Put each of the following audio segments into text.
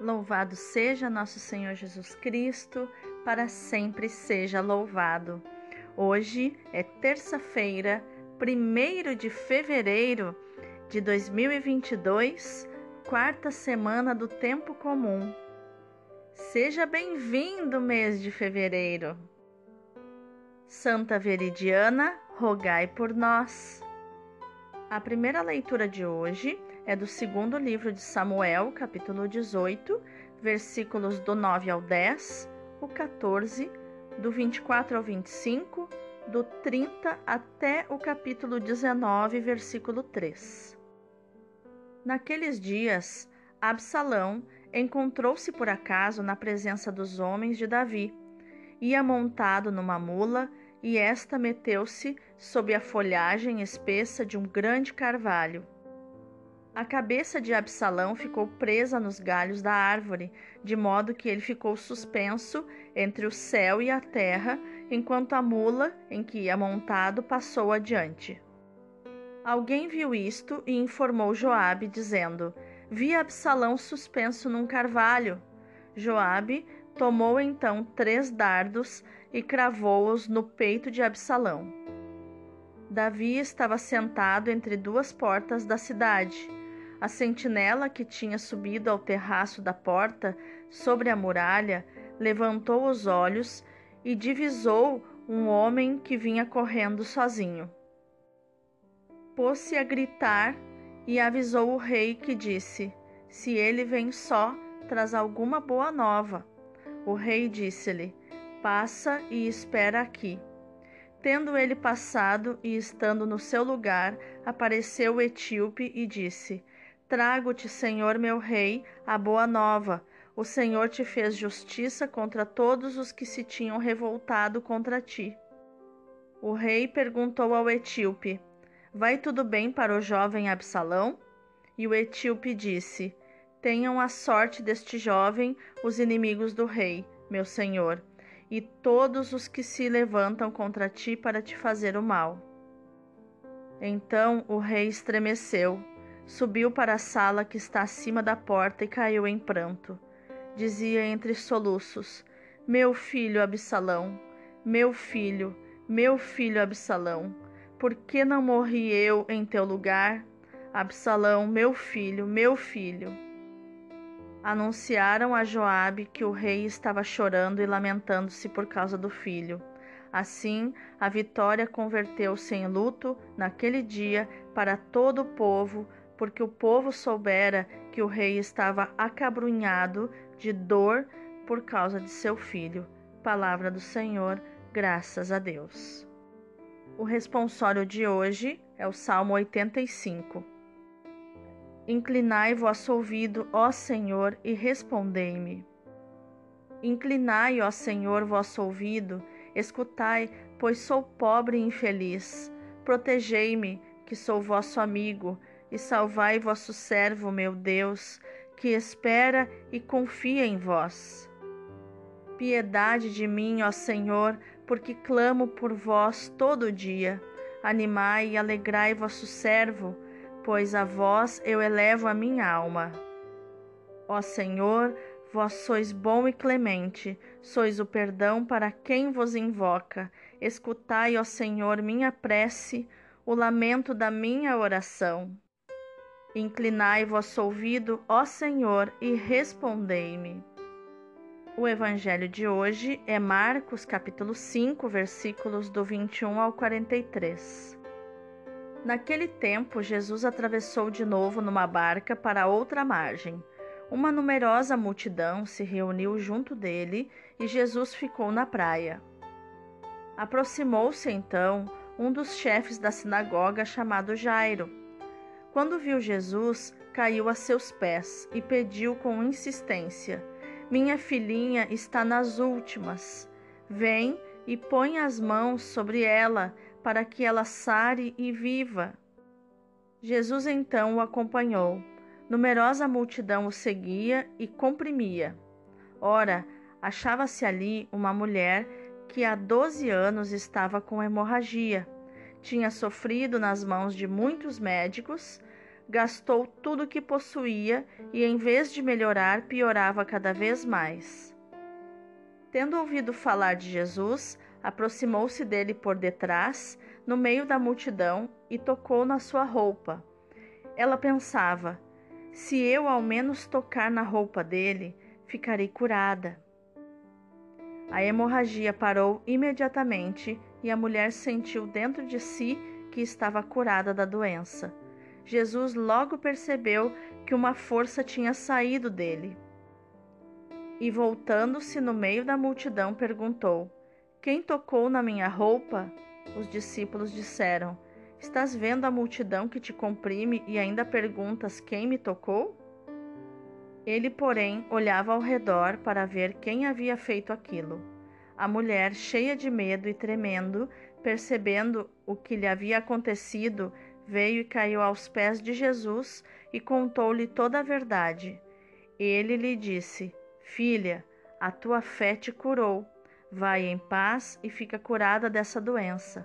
Louvado seja nosso Senhor Jesus Cristo, para sempre seja louvado. Hoje é terça-feira, 1 de fevereiro de 2022, quarta semana do tempo comum. Seja bem-vindo, mês de fevereiro. Santa Veridiana, rogai por nós. A primeira leitura de hoje é do segundo livro de Samuel, capítulo 18, versículos do 9 ao 10, o 14, do 24 ao 25, do 30 até o capítulo 19, versículo 3. Naqueles dias, Absalão encontrou-se por acaso na presença dos homens de Davi. Ia montado numa mula e esta meteu-se sob a folhagem espessa de um grande carvalho. A cabeça de Absalão ficou presa nos galhos da árvore, de modo que ele ficou suspenso entre o céu e a terra, enquanto a mula em que ia montado passou adiante. Alguém viu isto e informou Joabe, dizendo: Vi Absalão suspenso num carvalho. Joabe tomou então três dardos e cravou-os no peito de Absalão. Davi estava sentado entre duas portas da cidade. A sentinela que tinha subido ao terraço da porta, sobre a muralha, levantou os olhos e divisou um homem que vinha correndo sozinho. Pôs-se a gritar e avisou o rei, que disse: Se ele vem só, traz alguma boa nova. O rei disse-lhe: Passa e espera aqui. Tendo ele passado e estando no seu lugar, apareceu o etíope e disse: Trago-te, Senhor meu rei, a boa nova. O Senhor te fez justiça contra todos os que se tinham revoltado contra ti. O rei perguntou ao etíope: Vai tudo bem para o jovem Absalão? E o etíope disse: Tenham a sorte deste jovem os inimigos do rei, meu senhor, e todos os que se levantam contra ti para te fazer o mal. Então o rei estremeceu Subiu para a sala que está acima da porta e caiu em pranto. Dizia entre soluços: Meu filho Absalão, meu filho, meu filho Absalão, por que não morri eu em teu lugar? Absalão, meu filho, meu filho. Anunciaram a Joabe que o rei estava chorando e lamentando-se por causa do filho. Assim, a vitória converteu-se em luto naquele dia para todo o povo, porque o povo soubera que o rei estava acabrunhado de dor por causa de seu filho. Palavra do Senhor, graças a Deus. O responsório de hoje é o Salmo 85. Inclinai vosso ouvido, ó Senhor, e respondei-me. Inclinai, ó Senhor, vosso ouvido, escutai, pois sou pobre e infeliz. Protegei-me, que sou vosso amigo e salvai vosso servo, meu Deus, que espera e confia em vós. Piedade de mim, ó Senhor, porque clamo por vós todo dia. Animai e alegrai vosso servo, pois a vós eu elevo a minha alma. Ó Senhor, vós sois bom e clemente, sois o perdão para quem vos invoca. Escutai, ó Senhor, minha prece, o lamento da minha oração. Inclinai vosso ouvido, ó Senhor, e respondei-me. O evangelho de hoje é Marcos, capítulo 5, versículos do 21 ao 43. Naquele tempo, Jesus atravessou de novo numa barca para outra margem. Uma numerosa multidão se reuniu junto dele e Jesus ficou na praia. Aproximou-se então um dos chefes da sinagoga chamado Jairo quando viu Jesus, caiu a seus pés e pediu com insistência: Minha filhinha está nas últimas. Vem e põe as mãos sobre ela para que ela sare e viva. Jesus então o acompanhou. Numerosa multidão o seguia e comprimia. Ora, achava-se ali uma mulher que há doze anos estava com hemorragia. Tinha sofrido nas mãos de muitos médicos gastou tudo o que possuía e, em vez de melhorar, piorava cada vez mais. Tendo ouvido falar de Jesus, aproximou-se dele por detrás, no meio da multidão, e tocou na sua roupa. Ela pensava: se eu ao menos tocar na roupa dele, ficarei curada. A hemorragia parou imediatamente e a mulher sentiu dentro de si que estava curada da doença. Jesus logo percebeu que uma força tinha saído dele. E voltando-se no meio da multidão, perguntou: Quem tocou na minha roupa? Os discípulos disseram: Estás vendo a multidão que te comprime e ainda perguntas quem me tocou? Ele, porém, olhava ao redor para ver quem havia feito aquilo. A mulher, cheia de medo e tremendo, percebendo o que lhe havia acontecido, veio e caiu aos pés de Jesus e contou-lhe toda a verdade. Ele lhe disse: Filha, a tua fé te curou. Vai em paz e fica curada dessa doença.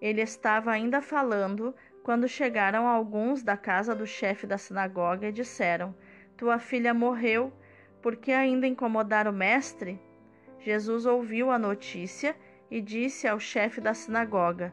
Ele estava ainda falando quando chegaram alguns da casa do chefe da sinagoga e disseram: Tua filha morreu, por que ainda incomodar o mestre? Jesus ouviu a notícia e disse ao chefe da sinagoga: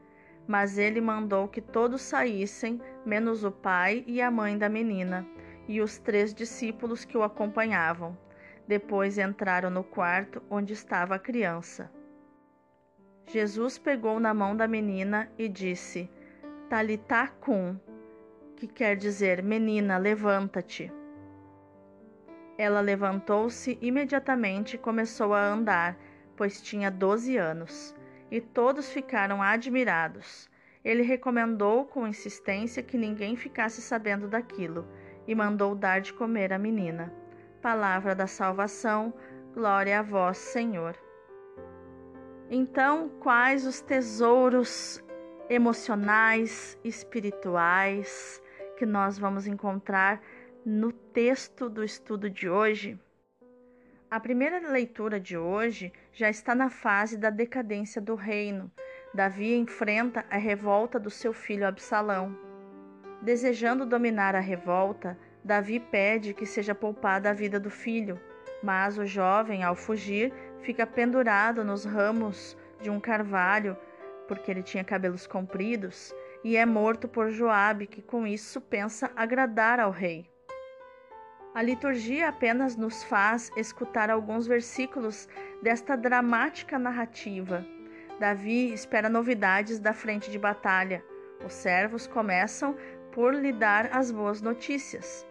Mas ele mandou que todos saíssem, menos o pai e a mãe da menina, e os três discípulos que o acompanhavam. Depois entraram no quarto onde estava a criança. Jesus pegou na mão da menina e disse: Talitá cum, que quer dizer: Menina, levanta-te. Ela levantou-se imediatamente e começou a andar, pois tinha doze anos e todos ficaram admirados. Ele recomendou com insistência que ninguém ficasse sabendo daquilo e mandou dar de comer à menina. Palavra da salvação, glória a vós, Senhor. Então, quais os tesouros emocionais, espirituais que nós vamos encontrar no texto do estudo de hoje? A primeira leitura de hoje já está na fase da decadência do reino. Davi enfrenta a revolta do seu filho Absalão. Desejando dominar a revolta, Davi pede que seja poupada a vida do filho, mas o jovem, ao fugir, fica pendurado nos ramos de um carvalho, porque ele tinha cabelos compridos, e é morto por Joabe, que com isso pensa agradar ao rei. A liturgia apenas nos faz escutar alguns versículos desta dramática narrativa. Davi espera novidades da frente de batalha. Os servos começam por lhe dar as boas notícias.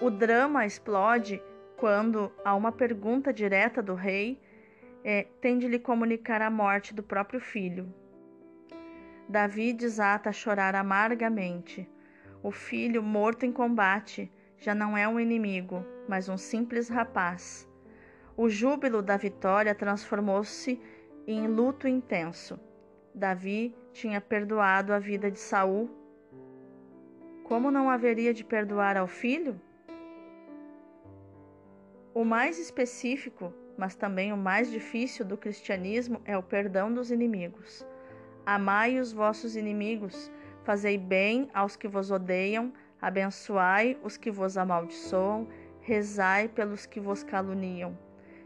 O drama explode quando, a uma pergunta direta do rei, é, tem de lhe comunicar a morte do próprio filho. Davi desata a chorar amargamente. O filho morto em combate já não é um inimigo, mas um simples rapaz. O júbilo da vitória transformou-se em luto intenso. Davi tinha perdoado a vida de Saul. Como não haveria de perdoar ao filho? O mais específico, mas também o mais difícil do cristianismo é o perdão dos inimigos. Amai os vossos inimigos, fazei bem aos que vos odeiam, Abençoai os que vos amaldiçoam, rezai pelos que vos caluniam.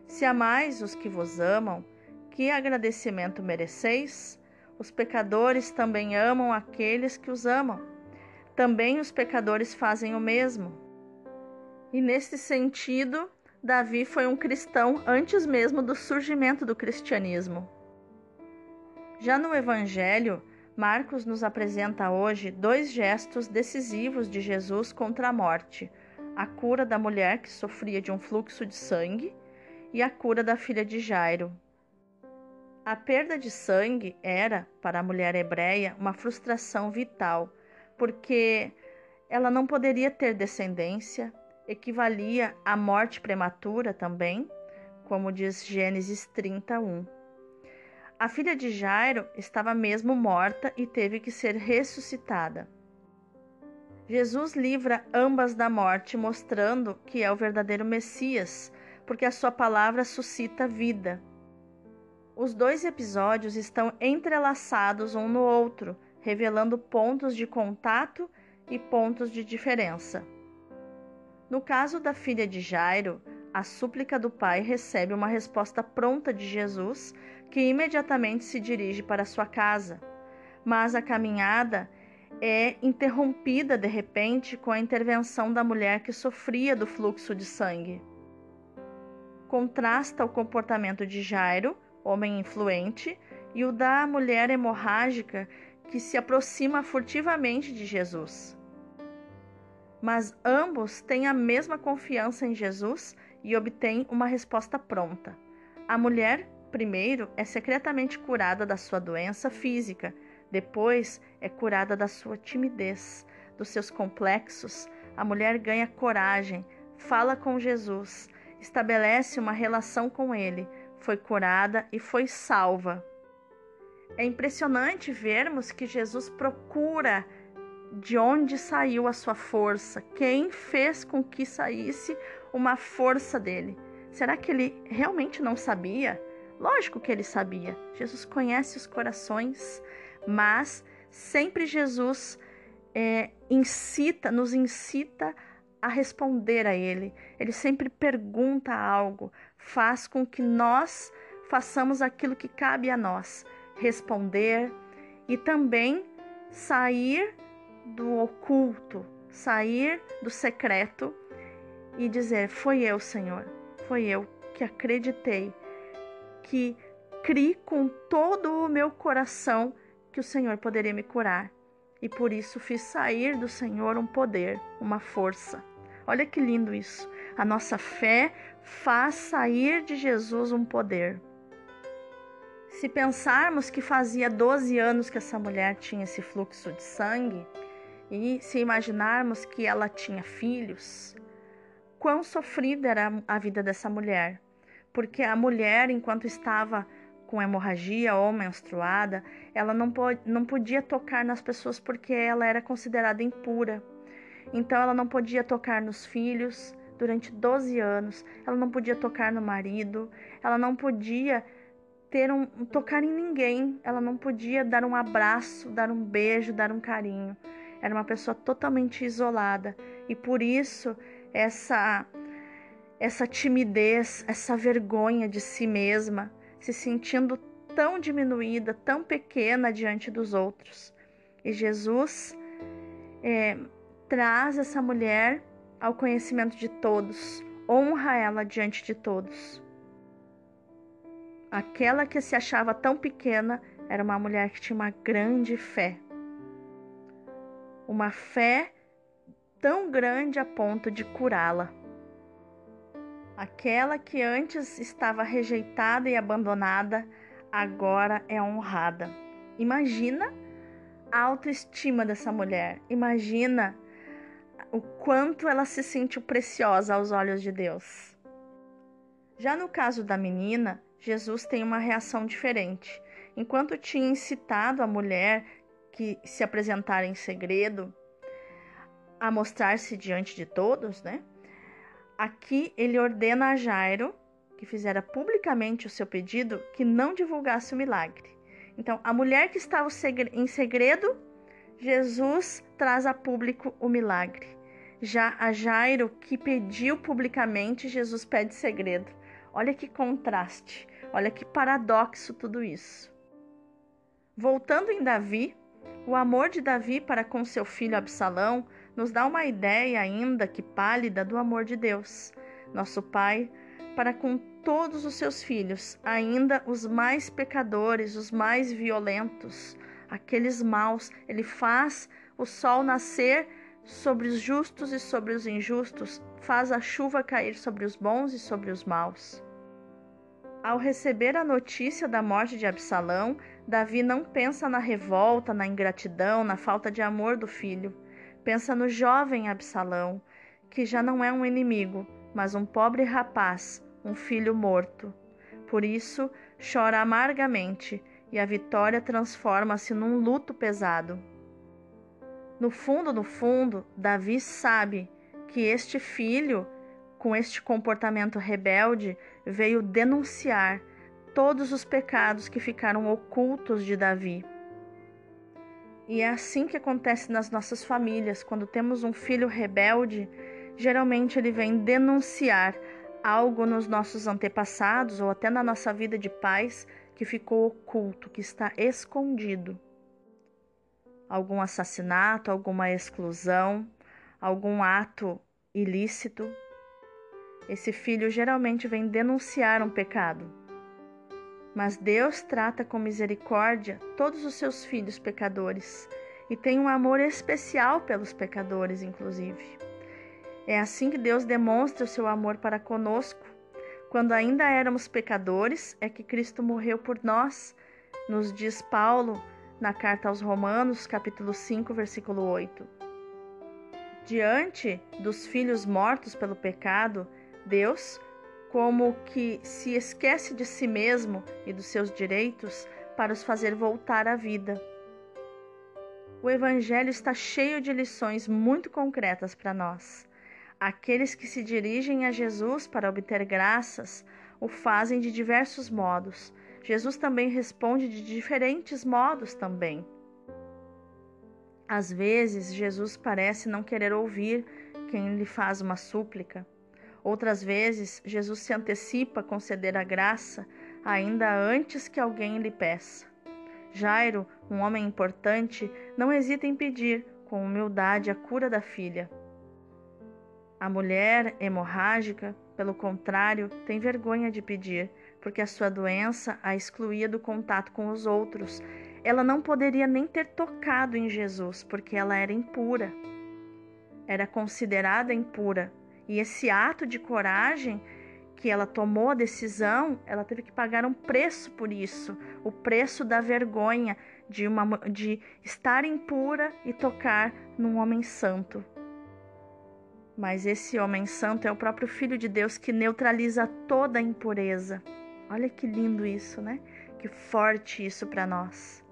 Se amais os que vos amam, que agradecimento mereceis? Os pecadores também amam aqueles que os amam. Também os pecadores fazem o mesmo. E nesse sentido, Davi foi um cristão antes mesmo do surgimento do cristianismo. Já no Evangelho, Marcos nos apresenta hoje dois gestos decisivos de Jesus contra a morte: a cura da mulher que sofria de um fluxo de sangue e a cura da filha de Jairo. A perda de sangue era, para a mulher hebreia, uma frustração vital. porque ela não poderia ter descendência, equivalia à morte prematura também, como diz Gênesis 31. A filha de Jairo estava mesmo morta e teve que ser ressuscitada. Jesus livra ambas da morte, mostrando que é o verdadeiro Messias, porque a sua palavra suscita vida. Os dois episódios estão entrelaçados um no outro, revelando pontos de contato e pontos de diferença. No caso da filha de Jairo, a súplica do pai recebe uma resposta pronta de Jesus, que imediatamente se dirige para sua casa. Mas a caminhada é interrompida de repente com a intervenção da mulher que sofria do fluxo de sangue. Contrasta o comportamento de Jairo, homem influente, e o da mulher hemorrágica que se aproxima furtivamente de Jesus. Mas ambos têm a mesma confiança em Jesus e obtêm uma resposta pronta. A mulher, primeiro, é secretamente curada da sua doença física, depois é curada da sua timidez, dos seus complexos. A mulher ganha coragem, fala com Jesus, estabelece uma relação com ele, foi curada e foi salva. É impressionante vermos que Jesus procura de onde saiu a sua força, quem fez com que saísse uma força dele. Será que ele realmente não sabia? Lógico que ele sabia. Jesus conhece os corações, mas sempre Jesus é, incita, nos incita a responder a Ele. Ele sempre pergunta algo, faz com que nós façamos aquilo que cabe a nós, responder e também sair do oculto, sair do secreto e dizer: Foi eu, Senhor, foi eu que acreditei, que criei com todo o meu coração que o Senhor poderia me curar. E por isso fiz sair do Senhor um poder, uma força. Olha que lindo isso. A nossa fé faz sair de Jesus um poder. Se pensarmos que fazia 12 anos que essa mulher tinha esse fluxo de sangue, e se imaginarmos que ela tinha filhos, quão sofrida era a vida dessa mulher. Porque a mulher, enquanto estava com hemorragia ou menstruada, ela não, pode, não podia tocar nas pessoas porque ela era considerada impura. Então ela não podia tocar nos filhos durante 12 anos, ela não podia tocar no marido, ela não podia ter um tocar em ninguém, ela não podia dar um abraço, dar um beijo, dar um carinho. Era uma pessoa totalmente isolada e por isso essa essa timidez, essa vergonha de si mesma, se sentindo tão diminuída, tão pequena diante dos outros. E Jesus é, traz essa mulher ao conhecimento de todos, honra ela diante de todos. Aquela que se achava tão pequena era uma mulher que tinha uma grande fé. Uma fé tão grande a ponto de curá-la. Aquela que antes estava rejeitada e abandonada, agora é honrada. Imagina a autoestima dessa mulher. Imagina o quanto ela se sentiu preciosa aos olhos de Deus. Já no caso da menina, Jesus tem uma reação diferente. Enquanto tinha incitado a mulher que se apresentara em segredo a mostrar-se diante de todos, né? Aqui ele ordena a Jairo, que fizera publicamente o seu pedido, que não divulgasse o milagre. Então, a mulher que estava em segredo, Jesus traz a público o milagre. Já a Jairo, que pediu publicamente, Jesus pede segredo. Olha que contraste, olha que paradoxo tudo isso. Voltando em Davi, o amor de Davi para com seu filho Absalão nos dá uma ideia, ainda que pálida, do amor de Deus, nosso Pai, para com todos os seus filhos, ainda os mais pecadores, os mais violentos, aqueles maus. Ele faz o sol nascer sobre os justos e sobre os injustos, faz a chuva cair sobre os bons e sobre os maus. Ao receber a notícia da morte de Absalão, Davi não pensa na revolta, na ingratidão, na falta de amor do filho. Pensa no jovem Absalão, que já não é um inimigo, mas um pobre rapaz, um filho morto. Por isso, chora amargamente e a vitória transforma-se num luto pesado. No fundo, no fundo, Davi sabe que este filho, com este comportamento rebelde, veio denunciar todos os pecados que ficaram ocultos de Davi. E é assim que acontece nas nossas famílias. Quando temos um filho rebelde, geralmente ele vem denunciar algo nos nossos antepassados ou até na nossa vida de pais que ficou oculto, que está escondido. Algum assassinato, alguma exclusão, algum ato ilícito. Esse filho geralmente vem denunciar um pecado. Mas Deus trata com misericórdia todos os seus filhos pecadores e tem um amor especial pelos pecadores, inclusive. É assim que Deus demonstra o seu amor para conosco. Quando ainda éramos pecadores, é que Cristo morreu por nós, nos diz Paulo na carta aos Romanos, capítulo 5, versículo 8. Diante dos filhos mortos pelo pecado, Deus, como que se esquece de si mesmo e dos seus direitos para os fazer voltar à vida. O Evangelho está cheio de lições muito concretas para nós. Aqueles que se dirigem a Jesus para obter graças o fazem de diversos modos. Jesus também responde de diferentes modos também. Às vezes, Jesus parece não querer ouvir quem lhe faz uma súplica. Outras vezes, Jesus se antecipa a conceder a graça ainda antes que alguém lhe peça. Jairo, um homem importante, não hesita em pedir com humildade a cura da filha. A mulher hemorrágica, pelo contrário, tem vergonha de pedir, porque a sua doença a excluía do contato com os outros. Ela não poderia nem ter tocado em Jesus, porque ela era impura. Era considerada impura. E esse ato de coragem que ela tomou a decisão, ela teve que pagar um preço por isso, o preço da vergonha de, uma, de estar impura e tocar num homem santo. Mas esse homem santo é o próprio Filho de Deus que neutraliza toda a impureza. Olha que lindo isso, né? Que forte isso para nós.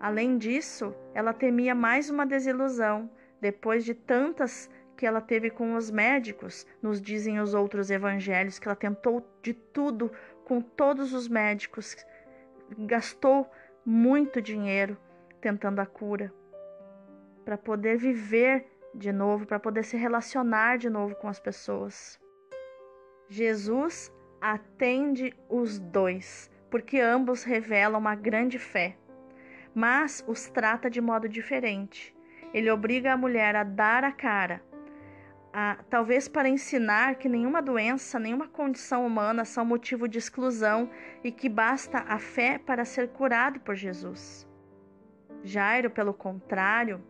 Além disso, ela temia mais uma desilusão, depois de tantas que ela teve com os médicos, nos dizem os outros evangelhos, que ela tentou de tudo com todos os médicos, gastou muito dinheiro tentando a cura, para poder viver de novo, para poder se relacionar de novo com as pessoas. Jesus atende os dois, porque ambos revelam uma grande fé, mas os trata de modo diferente. Ele obriga a mulher a dar a cara, talvez para ensinar que nenhuma doença, nenhuma condição humana são motivo de exclusão e que basta a fé para ser curado por Jesus. Jairo, pelo contrário,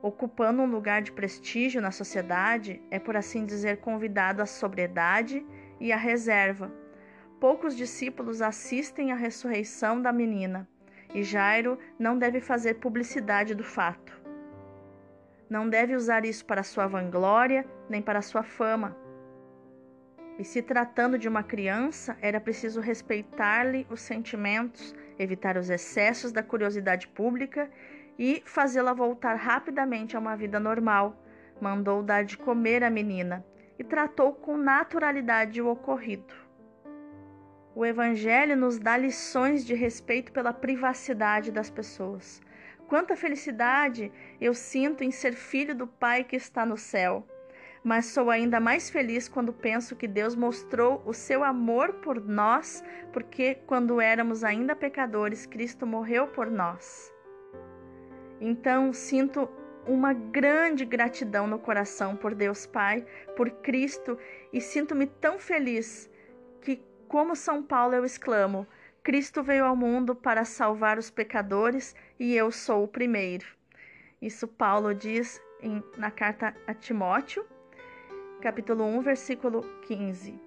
ocupando um lugar de prestígio na sociedade, é por assim dizer convidado à sobriedade e à reserva. Poucos discípulos assistem à ressurreição da menina, e Jairo não deve fazer publicidade do fato. Não deve usar isso para sua vanglória nem para sua fama. E se tratando de uma criança, era preciso respeitar-lhe os sentimentos, evitar os excessos da curiosidade pública e fazê-la voltar rapidamente a uma vida normal. Mandou dar de comer à menina e tratou com naturalidade o ocorrido. O Evangelho nos dá lições de respeito pela privacidade das pessoas. Quanta felicidade eu sinto em ser filho do Pai que está no céu. Mas sou ainda mais feliz quando penso que Deus mostrou o seu amor por nós, porque quando éramos ainda pecadores, Cristo morreu por nós. Então, sinto uma grande gratidão no coração por Deus Pai, por Cristo e sinto-me tão feliz que, como São Paulo, eu exclamo: Cristo veio ao mundo para salvar os pecadores e eu sou o primeiro. Isso Paulo diz em, na carta a Timóteo, capítulo 1, versículo 15.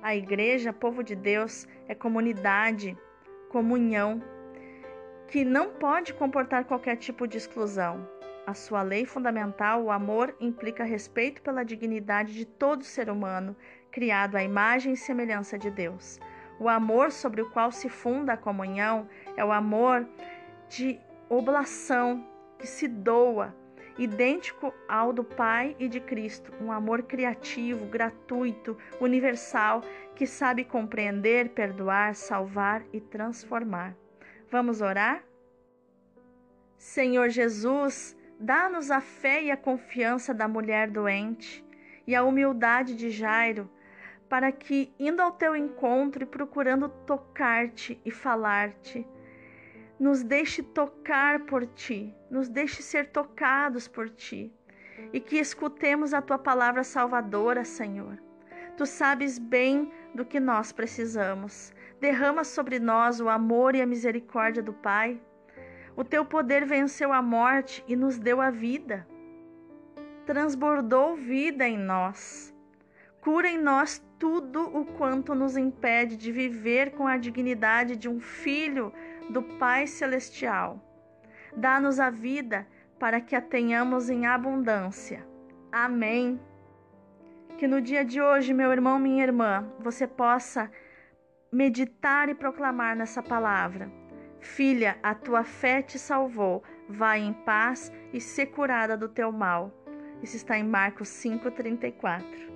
A igreja, povo de Deus, é comunidade comunhão, que não pode comportar qualquer tipo de exclusão. A sua lei fundamental, o amor, implica respeito pela dignidade de todo ser humano, criado à imagem e semelhança de Deus. O amor sobre o qual se funda a comunhão é o amor de oblação, que se doa, idêntico ao do Pai e de Cristo, um amor criativo, gratuito, universal, que sabe compreender, perdoar, salvar e transformar. Vamos orar? Senhor Jesus, dá-nos a fé e a confiança da mulher doente e a humildade de Jairo, para que, indo ao teu encontro e procurando tocar-te e falar-te, nos deixe tocar por ti, nos deixe ser tocados por ti e que escutemos a tua palavra salvadora, Senhor. Tu sabes bem do que nós precisamos. Derrama sobre nós o amor e a misericórdia do Pai. O teu poder venceu a morte e nos deu a vida. Transbordou vida em nós. Cura em nós tudo o quanto nos impede de viver com a dignidade de um filho do Pai Celestial. Dá-nos a vida para que a tenhamos em abundância. Amém. Que no dia de hoje, meu irmão, minha irmã, você possa meditar e proclamar nessa palavra. Filha, a tua fé te salvou. Vai em paz e ser curada do teu mal. Isso está em Marcos 5:34.